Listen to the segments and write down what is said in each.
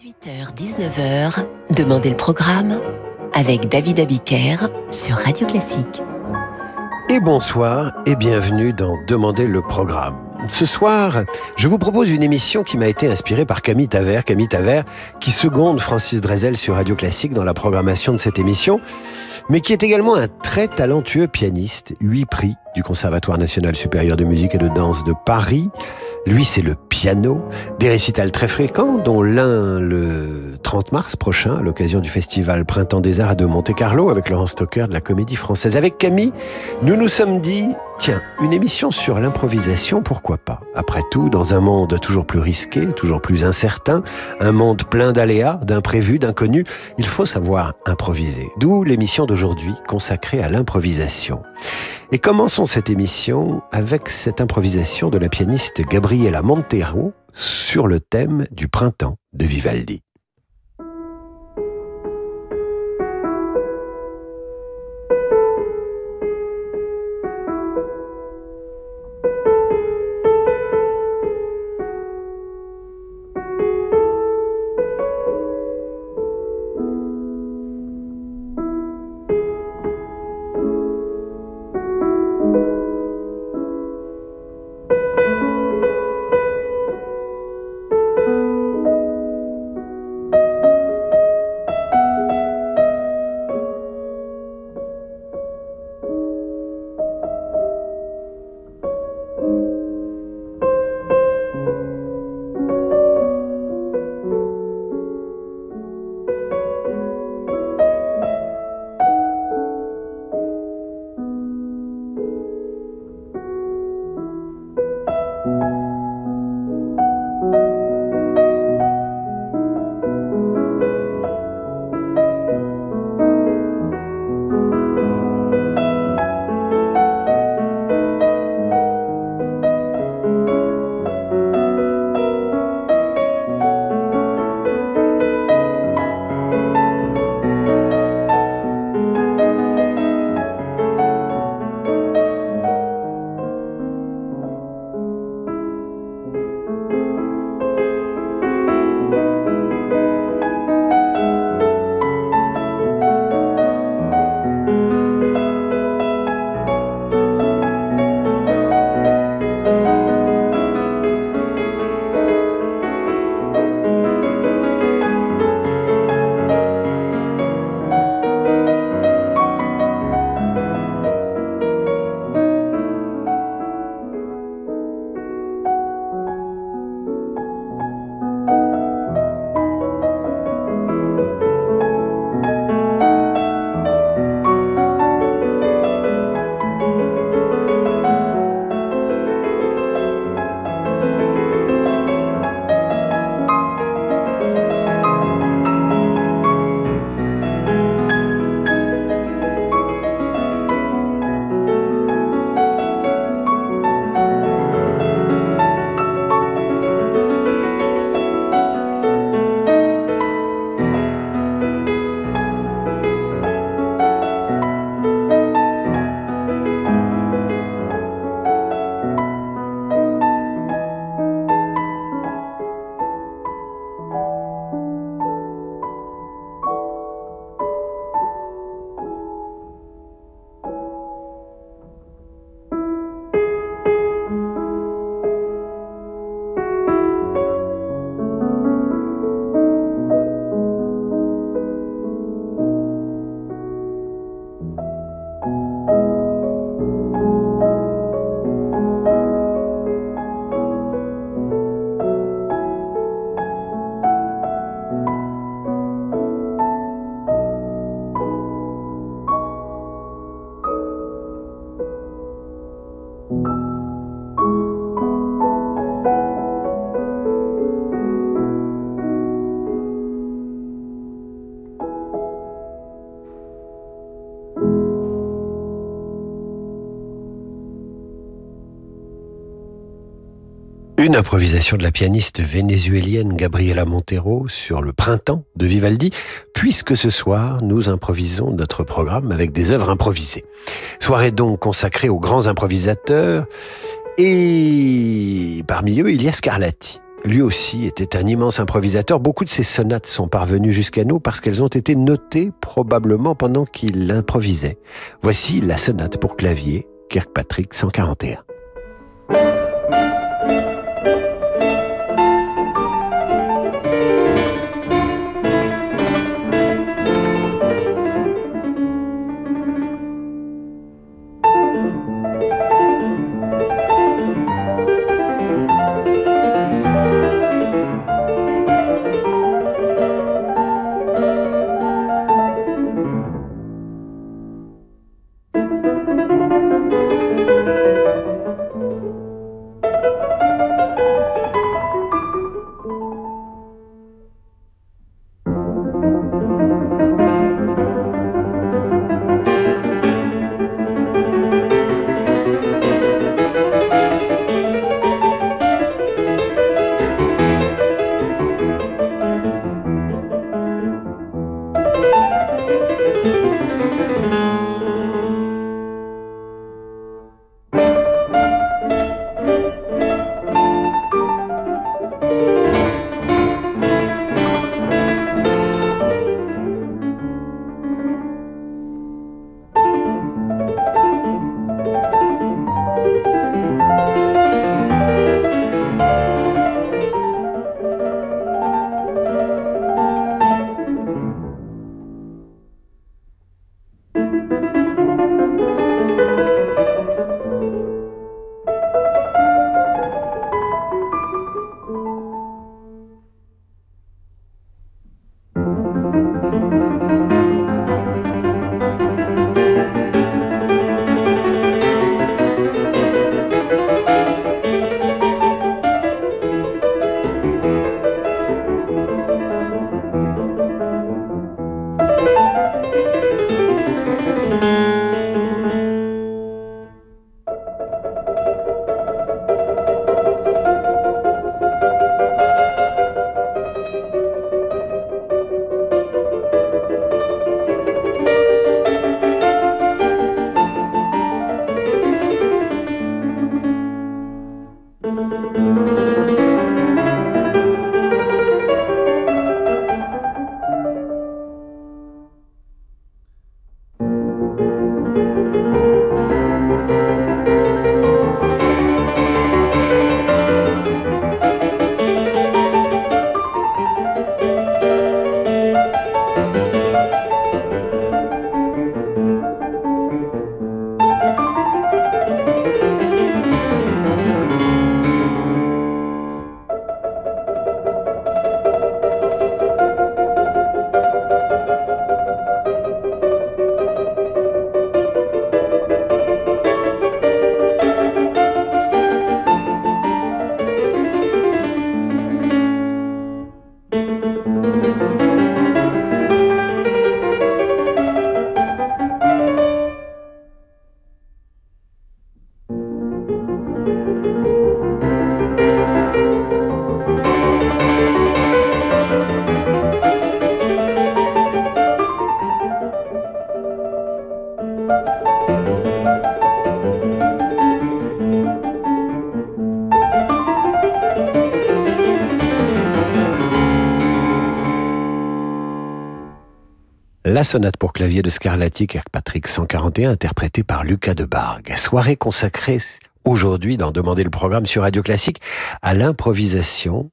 18h-19h, Demandez le programme avec David Abiker sur Radio Classique. Et bonsoir et bienvenue dans Demandez le programme. Ce soir, je vous propose une émission qui m'a été inspirée par Camille Taver. Camille Taver, qui seconde Francis Drezel sur Radio Classique dans la programmation de cette émission, mais qui est également un très talentueux pianiste, huit prix du Conservatoire national supérieur de musique et de danse de Paris. Lui, c'est le piano, des récitals très fréquents, dont l'un le 30 mars prochain, à l'occasion du festival Printemps des Arts de Monte-Carlo, avec Laurent Stocker de la Comédie Française. Avec Camille, nous nous sommes dit, tiens, une émission sur l'improvisation, pourquoi pas? Après tout, dans un monde toujours plus risqué, toujours plus incertain, un monde plein d'aléas, d'imprévus, d'inconnus, il faut savoir improviser. D'où l'émission d'aujourd'hui consacrée à l'improvisation. Et commençons cette émission avec cette improvisation de la pianiste Gabriela Montero sur le thème du printemps de Vivaldi. Une improvisation de la pianiste vénézuélienne Gabriela Montero sur le printemps de Vivaldi, puisque ce soir nous improvisons notre programme avec des œuvres improvisées. Soirée donc consacrée aux grands improvisateurs, et parmi eux il y a Scarlatti. lui aussi était un immense improvisateur. Beaucoup de ses sonates sont parvenues jusqu'à nous parce qu'elles ont été notées probablement pendant qu'il improvisait. Voici la sonate pour clavier, Kirkpatrick 141. La sonate pour clavier de Scarlatti Kirkpatrick 141 interprétée par Lucas de Bargue. Soirée consacrée aujourd'hui dans Demander le programme sur Radio Classique à l'improvisation.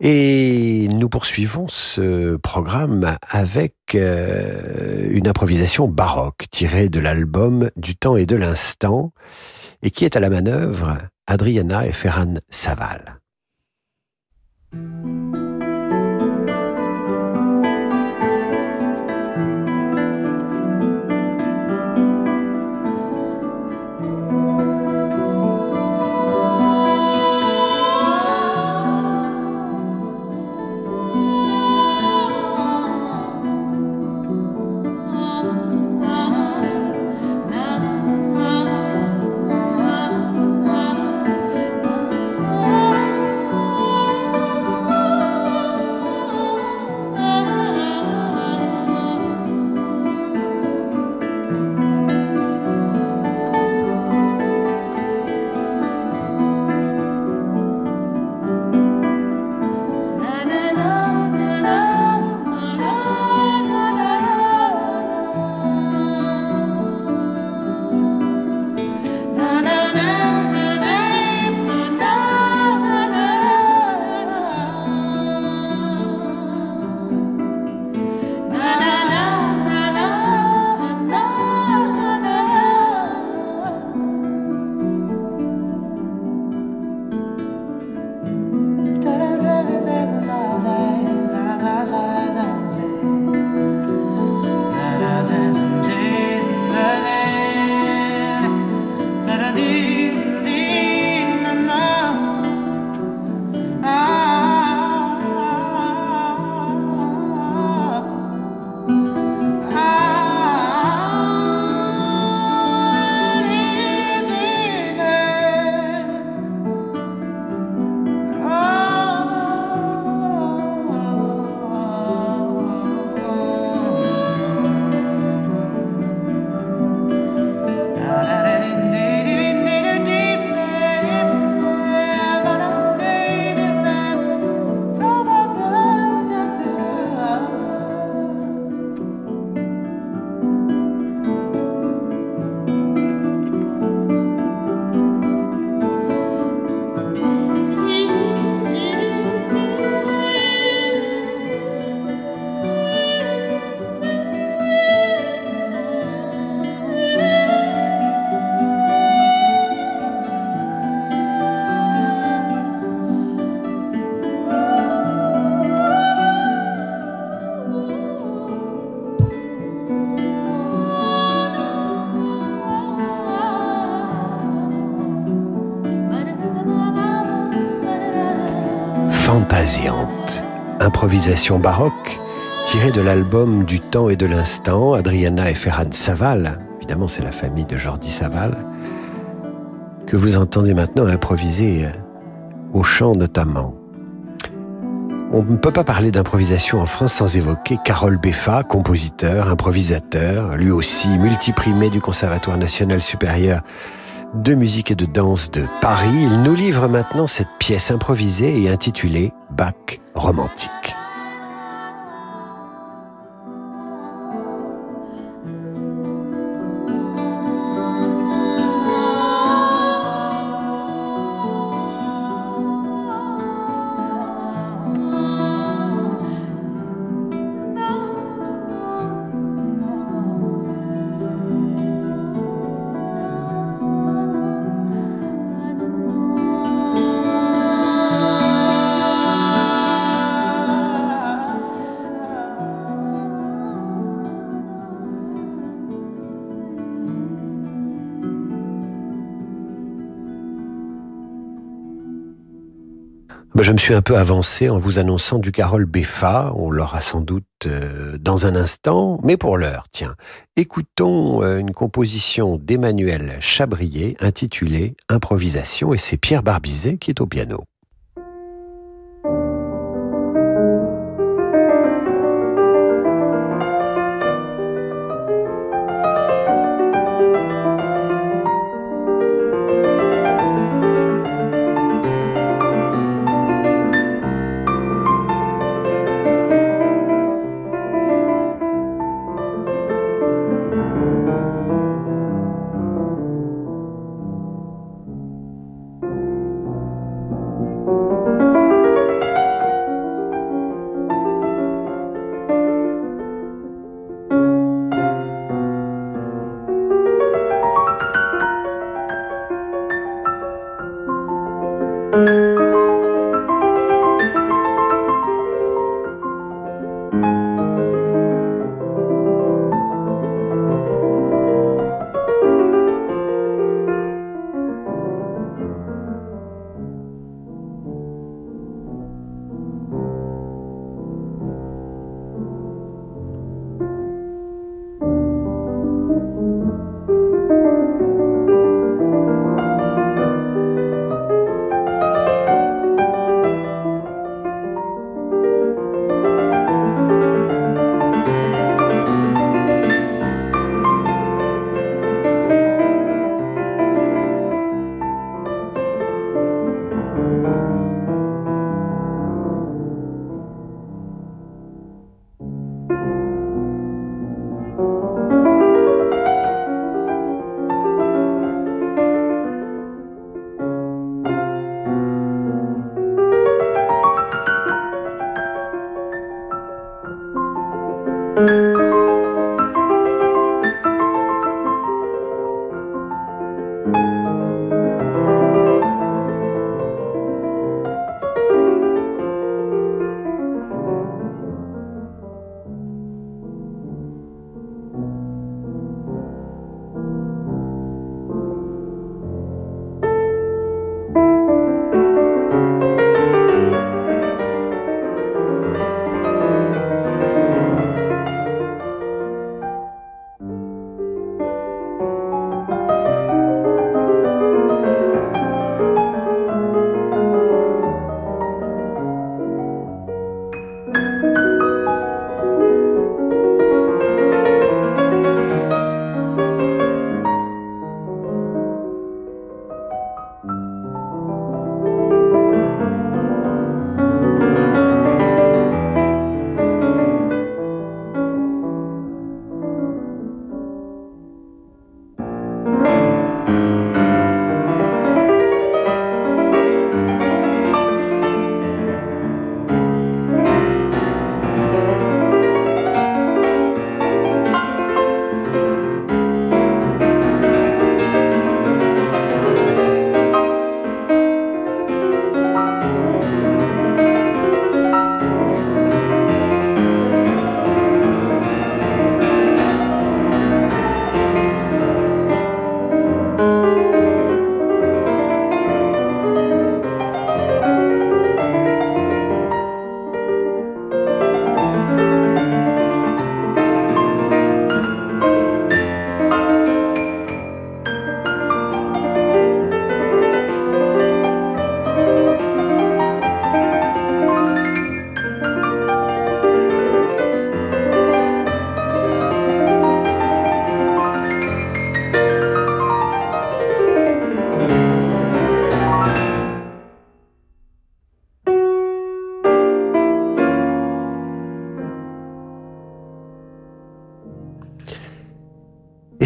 Et nous poursuivons ce programme avec euh, une improvisation baroque tirée de l'album Du temps et de l'instant et qui est à la manœuvre Adriana et Ferran Saval. Improvisation baroque tirée de l'album Du temps et de l'instant, Adriana et Ferran Saval, évidemment c'est la famille de Jordi Saval, que vous entendez maintenant improviser au chant notamment. On ne peut pas parler d'improvisation en France sans évoquer Carole Beffa, compositeur, improvisateur, lui aussi multiprimé du Conservatoire national supérieur de musique et de danse de Paris. Il nous livre maintenant cette pièce improvisée et intitulée Bach romantique. Je me suis un peu avancé en vous annonçant du Carole Beffa. On l'aura sans doute euh, dans un instant, mais pour l'heure, tiens, écoutons euh, une composition d'Emmanuel Chabrier intitulée Improvisation et c'est Pierre Barbizet qui est au piano.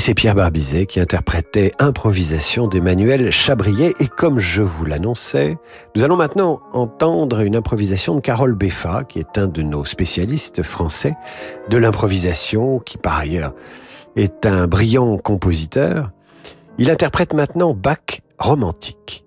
C'est Pierre Barbizet qui interprétait Improvisation d'Emmanuel Chabrier. Et comme je vous l'annonçais, nous allons maintenant entendre une improvisation de Carole Beffa, qui est un de nos spécialistes français de l'improvisation, qui par ailleurs est un brillant compositeur. Il interprète maintenant Bach romantique.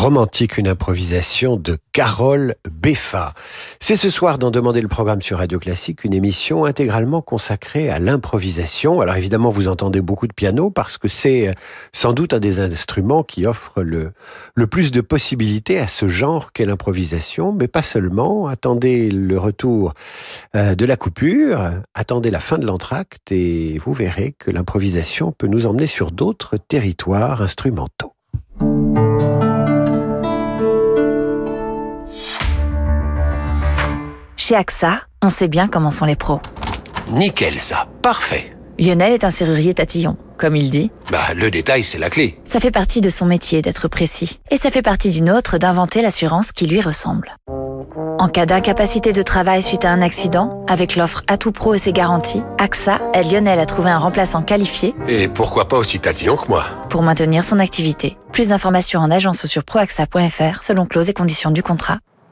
Romantique, une improvisation de Carole Beffa. C'est ce soir d'en demander le programme sur Radio Classique, une émission intégralement consacrée à l'improvisation. Alors évidemment, vous entendez beaucoup de piano parce que c'est euh, sans doute un des instruments qui offre le, le plus de possibilités à ce genre qu'est l'improvisation, mais pas seulement. Attendez le retour euh, de la coupure, attendez la fin de l'entracte et vous verrez que l'improvisation peut nous emmener sur d'autres territoires instrumentaux. Chez AXA, on sait bien comment sont les pros. Nickel ça, parfait. Lionel est un serrurier tatillon, comme il dit. Bah, le détail, c'est la clé. Ça fait partie de son métier d'être précis. Et ça fait partie d'une autre d'inventer l'assurance qui lui ressemble. En cas d'incapacité de travail suite à un accident, avec l'offre Atout Pro et ses garanties, AXA aide Lionel à trouver un remplaçant qualifié. Et pourquoi pas aussi tatillon que moi Pour maintenir son activité. Plus d'informations en agence ou sur proaxa.fr selon clauses et conditions du contrat.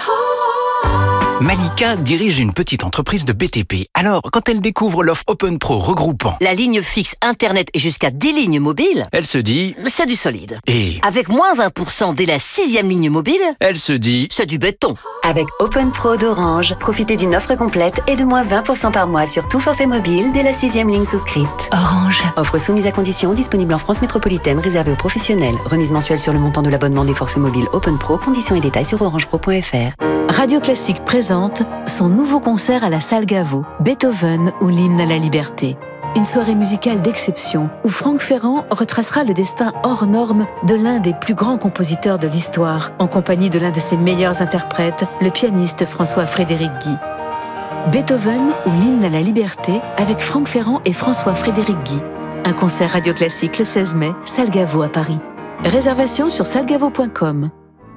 Oh. Malika dirige une petite entreprise de BTP. Alors, quand elle découvre l'offre Open Pro regroupant la ligne fixe Internet et jusqu'à 10 lignes mobiles, elle se dit c'est du solide. Et avec moins 20% dès la sixième ligne mobile, elle se dit c'est du béton. Avec Open Pro d'Orange, profitez d'une offre complète et de moins 20% par mois sur tout forfait mobile dès la sixième ligne souscrite. Orange. Offre soumise à condition, disponible en France métropolitaine, réservée aux professionnels. Remise mensuelle sur le montant de l'abonnement des forfaits mobiles Open Pro. Conditions et détails sur orangepro.fr. Radio Classique présente son nouveau concert à la salle Gaveau, Beethoven ou l'hymne à la liberté. Une soirée musicale d'exception où Franck Ferrand retracera le destin hors norme de l'un des plus grands compositeurs de l'histoire, en compagnie de l'un de ses meilleurs interprètes, le pianiste François-Frédéric Guy. Beethoven ou l'hymne à la liberté avec Franck Ferrand et François-Frédéric Guy. Un concert radio classique le 16 mai, salle Gaveau à Paris. Réservation sur salgavo.com.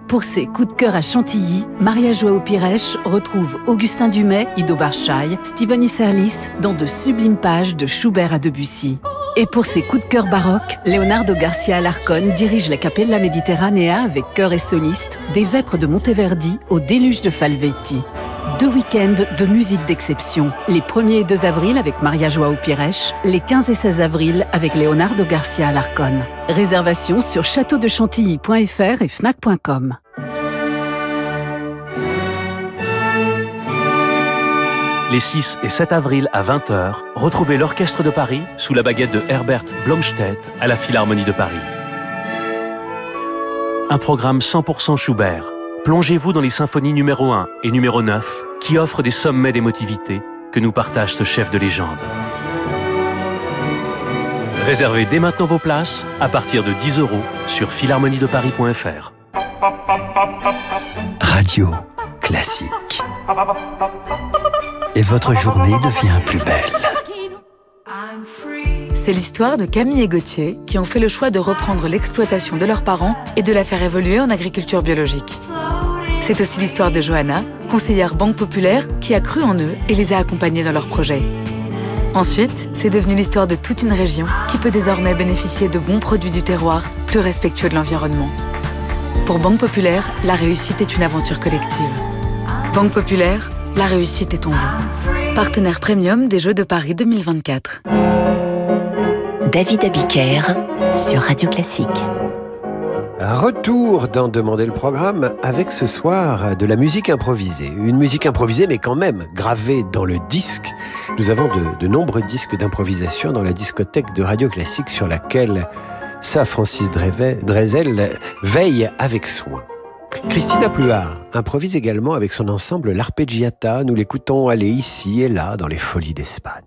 Pour ses coups de cœur à Chantilly, Maria Joao Pires retrouve Augustin Dumay, Ido Barchaï, Steven Isserlis dans de sublimes pages de Schubert à Debussy. Et pour ses coups de cœur baroques, Leonardo Garcia Alarcón dirige la Capella Mediterranea avec chœur et soliste, des Vêpres de Monteverdi au déluge de Falvetti. Deux week-ends de musique d'exception. Les 1er et 2 avril avec Maria Joao Pires, les 15 et 16 avril avec Leonardo Garcia Alarcón. Réservation sur châteaudechantilly.fr et fnac.com. Les 6 et 7 avril à 20h, retrouvez l'Orchestre de Paris sous la baguette de Herbert Blomstedt à la Philharmonie de Paris. Un programme 100% Schubert. Plongez-vous dans les symphonies numéro 1 et numéro 9 qui offrent des sommets d'émotivité que nous partage ce chef de légende. Réservez dès maintenant vos places à partir de 10 euros sur philharmoniedeparis.fr. Radio classique. Et votre journée devient plus belle. C'est l'histoire de Camille et Gauthier qui ont fait le choix de reprendre l'exploitation de leurs parents et de la faire évoluer en agriculture biologique. C'est aussi l'histoire de Johanna, conseillère Banque Populaire, qui a cru en eux et les a accompagnés dans leurs projets. Ensuite, c'est devenu l'histoire de toute une région qui peut désormais bénéficier de bons produits du terroir, plus respectueux de l'environnement. Pour Banque Populaire, la réussite est une aventure collective. Banque Populaire, la réussite est en vous. Partenaire premium des Jeux de Paris 2024. David Abiker sur Radio Classique. Retour dans Demander le programme avec ce soir de la musique improvisée. Une musique improvisée mais quand même gravée dans le disque. Nous avons de, de nombreux disques d'improvisation dans la discothèque de Radio Classique sur laquelle ça Francis Drezel veille avec soin. Christina Pluart improvise également avec son ensemble L'Arpeggiata. Nous l'écoutons aller ici et là dans les folies d'Espagne.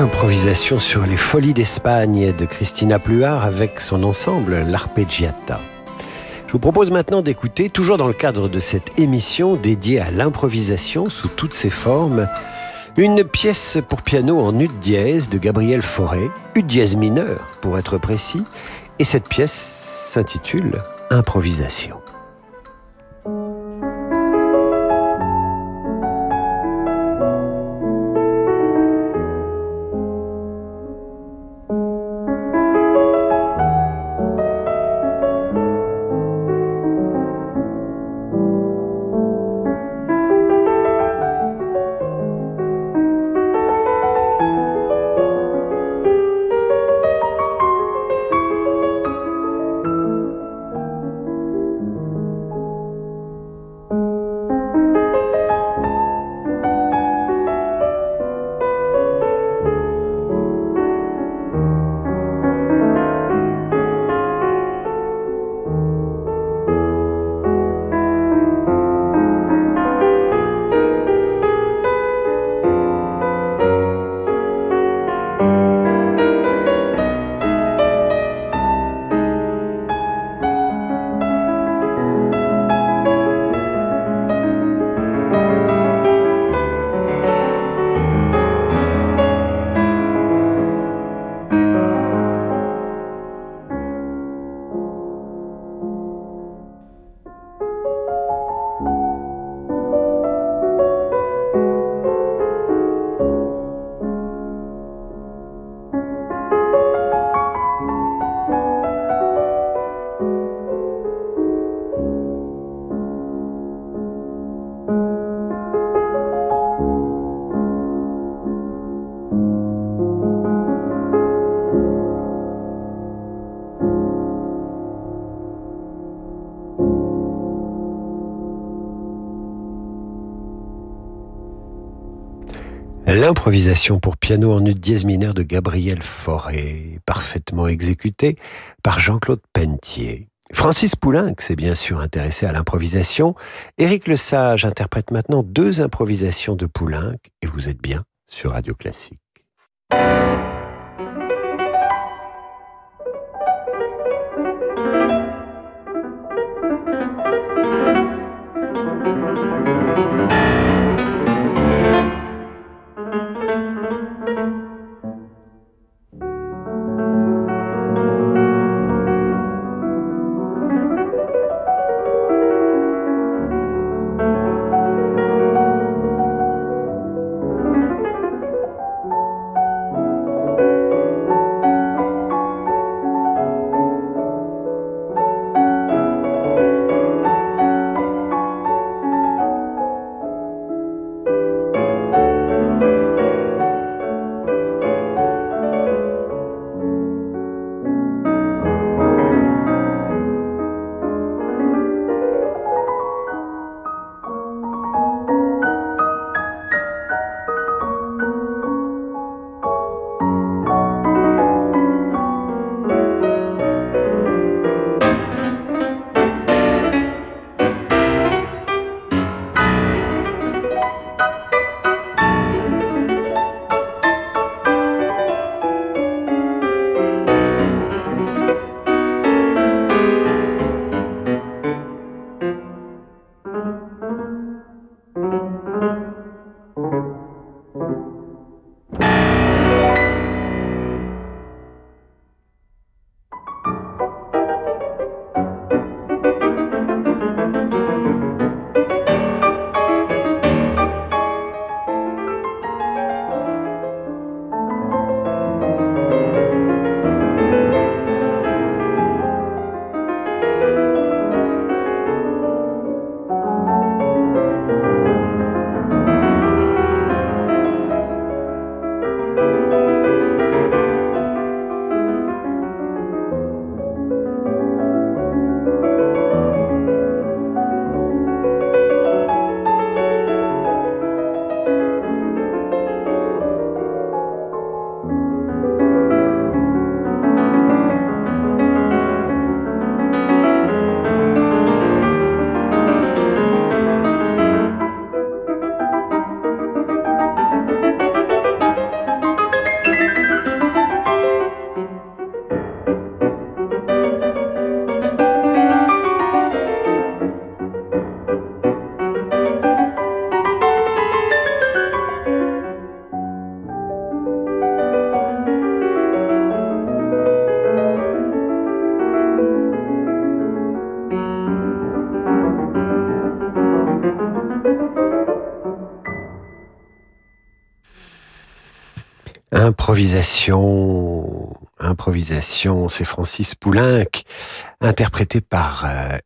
Improvisation sur les folies d'Espagne de Christina Pluart avec son ensemble L'Arpeggiata. Je vous propose maintenant d'écouter, toujours dans le cadre de cette émission dédiée à l'improvisation sous toutes ses formes, une pièce pour piano en ut dièse de Gabriel Fauré, ut dièse mineur pour être précis, et cette pièce s'intitule Improvisation. L'improvisation pour piano en ut dièse mineur de Gabriel Fauré, parfaitement exécutée par Jean-Claude Pentier. Francis Poulenc s'est bien sûr intéressé à l'improvisation. Éric Lesage interprète maintenant deux improvisations de Poulenc et vous êtes bien sur Radio Classique. Improvisation, c'est Francis Poulenc, interprété par euh,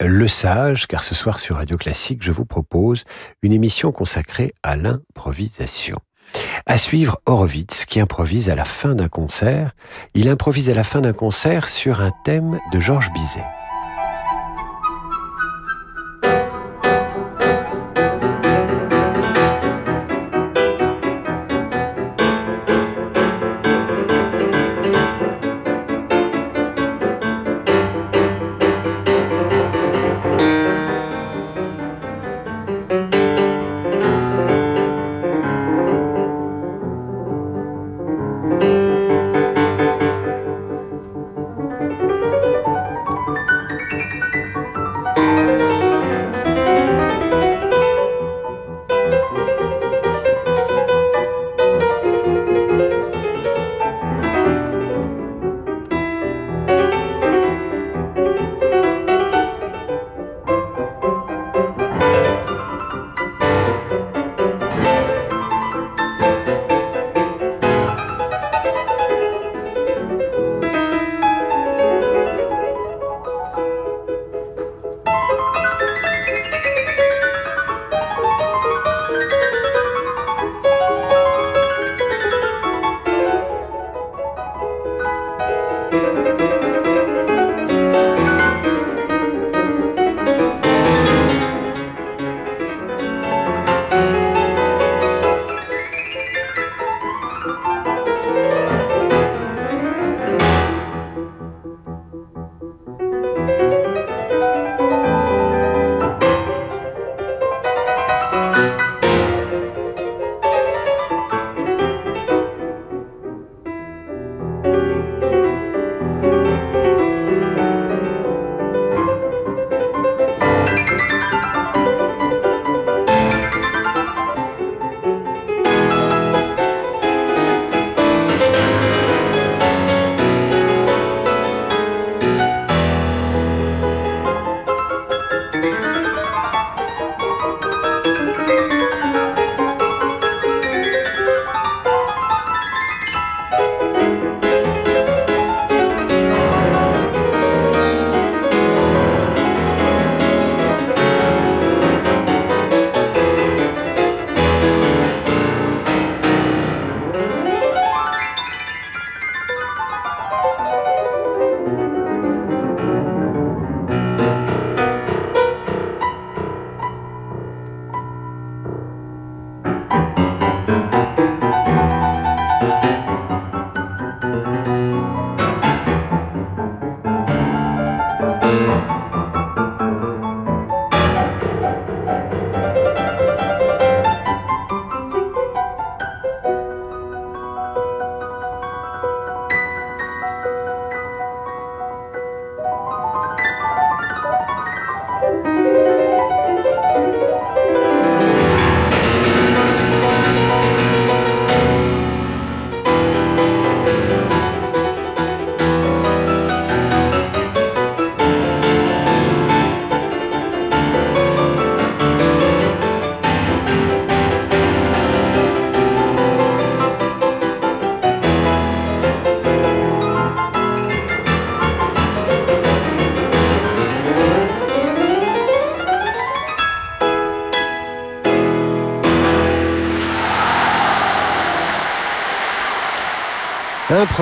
Lesage, car ce soir sur Radio Classique, je vous propose une émission consacrée à l'improvisation. À suivre Horowitz, qui improvise à la fin d'un concert. Il improvise à la fin d'un concert sur un thème de Georges Bizet.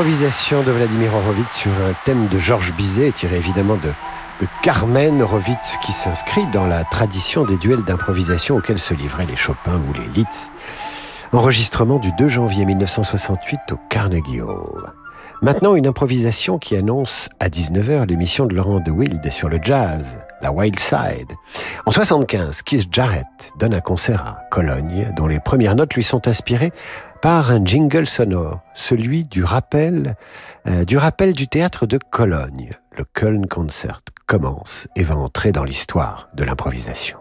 Improvisation de Vladimir Horowitz sur un thème de Georges Bizet, tiré évidemment de, Carmen Horowitz, qui s'inscrit dans la tradition des duels d'improvisation auxquels se livraient les Chopin ou les Liszt. Enregistrement du 2 janvier 1968 au Carnegie Hall. Maintenant, une improvisation qui annonce à 19h l'émission de Laurent de Wild sur le jazz, la Wild Side. En 75, Keith Jarrett donne un concert à Cologne, dont les premières notes lui sont inspirées par un jingle sonore, celui du rappel, euh, du rappel du théâtre de Cologne. Le Köln Concert commence et va entrer dans l'histoire de l'improvisation.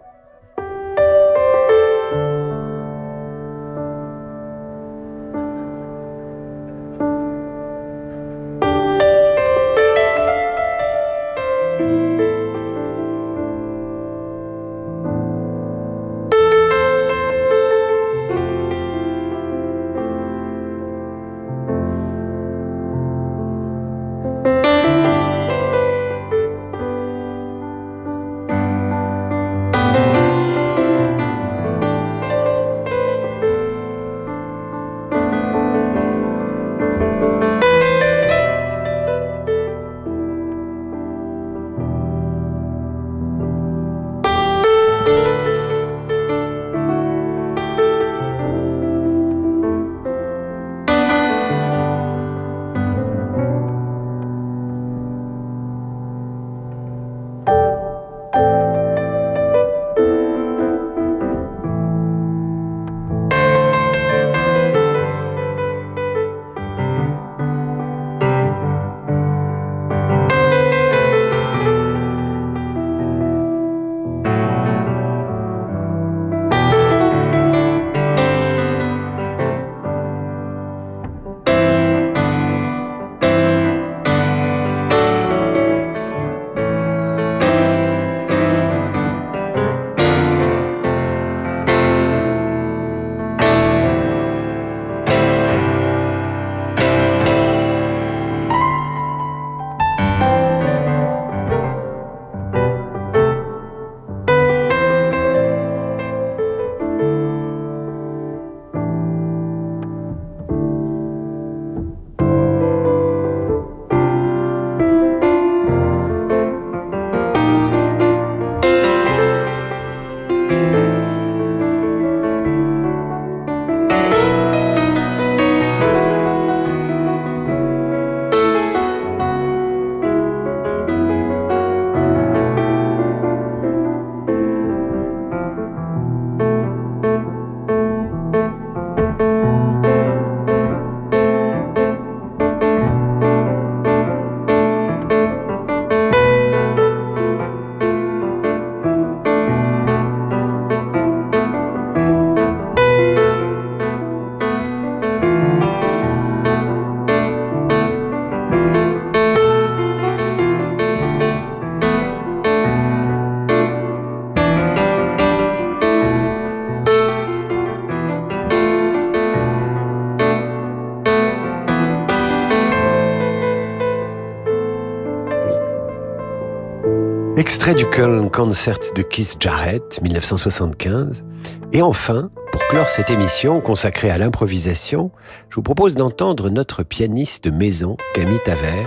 Extrait du Köln Concert de Keith Jarrett, 1975. Et enfin, pour clore cette émission consacrée à l'improvisation, je vous propose d'entendre notre pianiste maison, Camille Taver.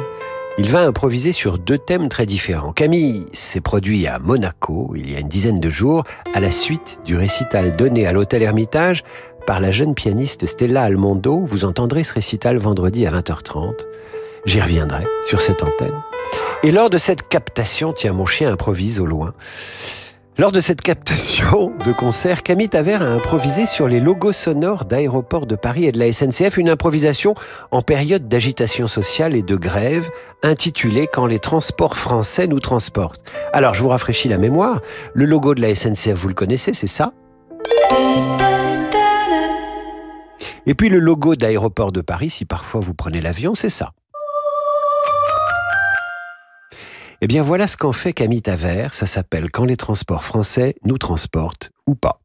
Il va improviser sur deux thèmes très différents. Camille s'est produit à Monaco il y a une dizaine de jours à la suite du récital donné à l'Hôtel Hermitage par la jeune pianiste Stella Almondo. Vous entendrez ce récital vendredi à 20h30. J'y reviendrai sur cette antenne. Et lors de cette captation, tiens, mon chien improvise au loin. Lors de cette captation de concert, Camille Taver a improvisé sur les logos sonores d'aéroports de Paris et de la SNCF, une improvisation en période d'agitation sociale et de grève, intitulée Quand les transports français nous transportent. Alors, je vous rafraîchis la mémoire. Le logo de la SNCF, vous le connaissez, c'est ça? Et puis le logo d'aéroport de Paris, si parfois vous prenez l'avion, c'est ça. Eh bien voilà ce qu'en fait Camille Taver, ça s'appelle Quand les transports français nous transportent ou pas.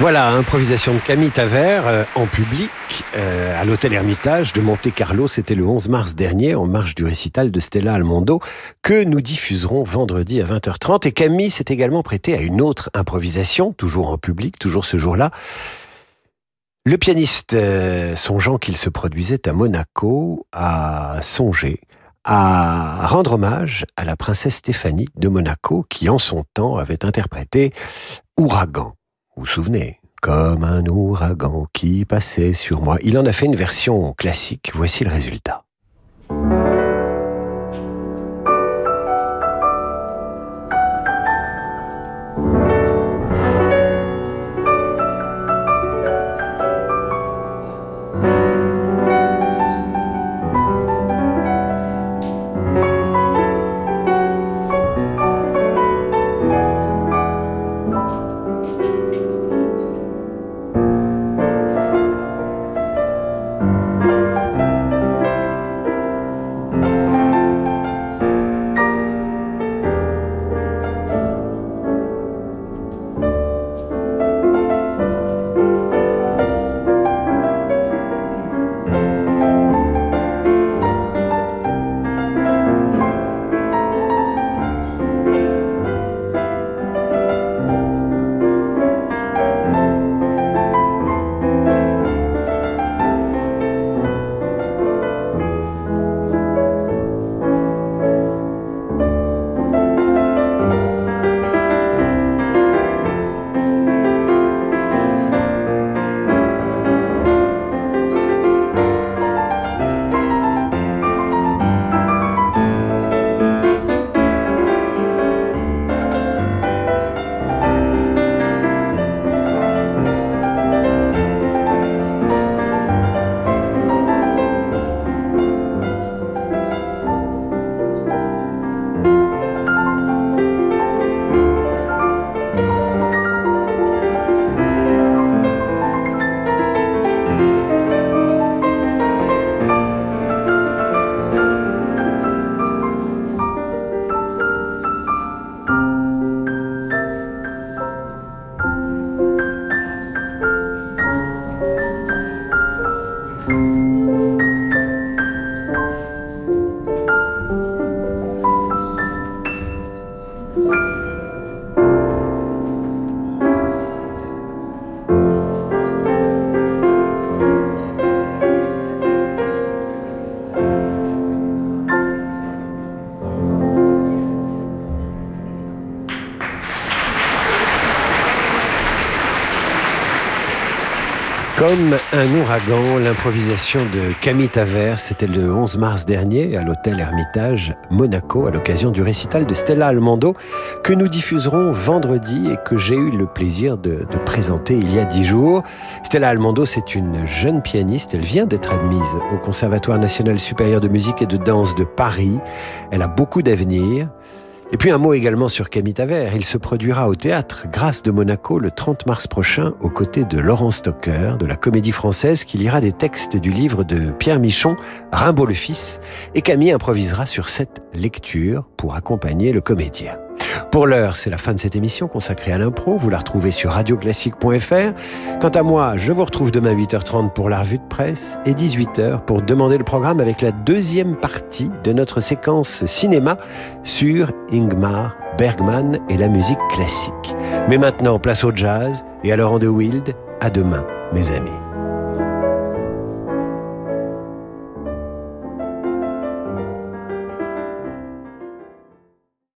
Voilà, improvisation de Camille Taver euh, en public euh, à l'hôtel Hermitage de Monte Carlo. C'était le 11 mars dernier, en marge du récital de Stella Almondo, que nous diffuserons vendredi à 20h30. Et Camille s'est également prêté à une autre improvisation, toujours en public, toujours ce jour-là. Le pianiste, euh, songeant qu'il se produisait à Monaco, a songé à rendre hommage à la princesse Stéphanie de Monaco, qui en son temps avait interprété Ouragan. Vous souvenez Comme un ouragan qui passait sur moi. Il en a fait une version classique. Voici le résultat. Comme un ouragan, l'improvisation de Camille Taver, c'était le 11 mars dernier à l'hôtel Hermitage Monaco à l'occasion du récital de Stella Almando que nous diffuserons vendredi et que j'ai eu le plaisir de, de présenter il y a dix jours. Stella Almando, c'est une jeune pianiste. Elle vient d'être admise au Conservatoire national supérieur de musique et de danse de Paris. Elle a beaucoup d'avenir. Et puis un mot également sur Camille Taver. Il se produira au théâtre Grâce de Monaco le 30 mars prochain aux côtés de Laurent Stocker de la Comédie Française qui lira des textes du livre de Pierre Michon, Rimbaud le Fils. Et Camille improvisera sur cette lecture pour accompagner le comédien. Pour l'heure, c'est la fin de cette émission consacrée à l'impro. Vous la retrouvez sur radioclassique.fr. Quant à moi, je vous retrouve demain 8h30 pour la revue de presse et 18h pour demander le programme avec la deuxième partie de notre séquence cinéma sur Ingmar Bergman et la musique classique. Mais maintenant, place au jazz et à Laurent de Wild. À demain, mes amis.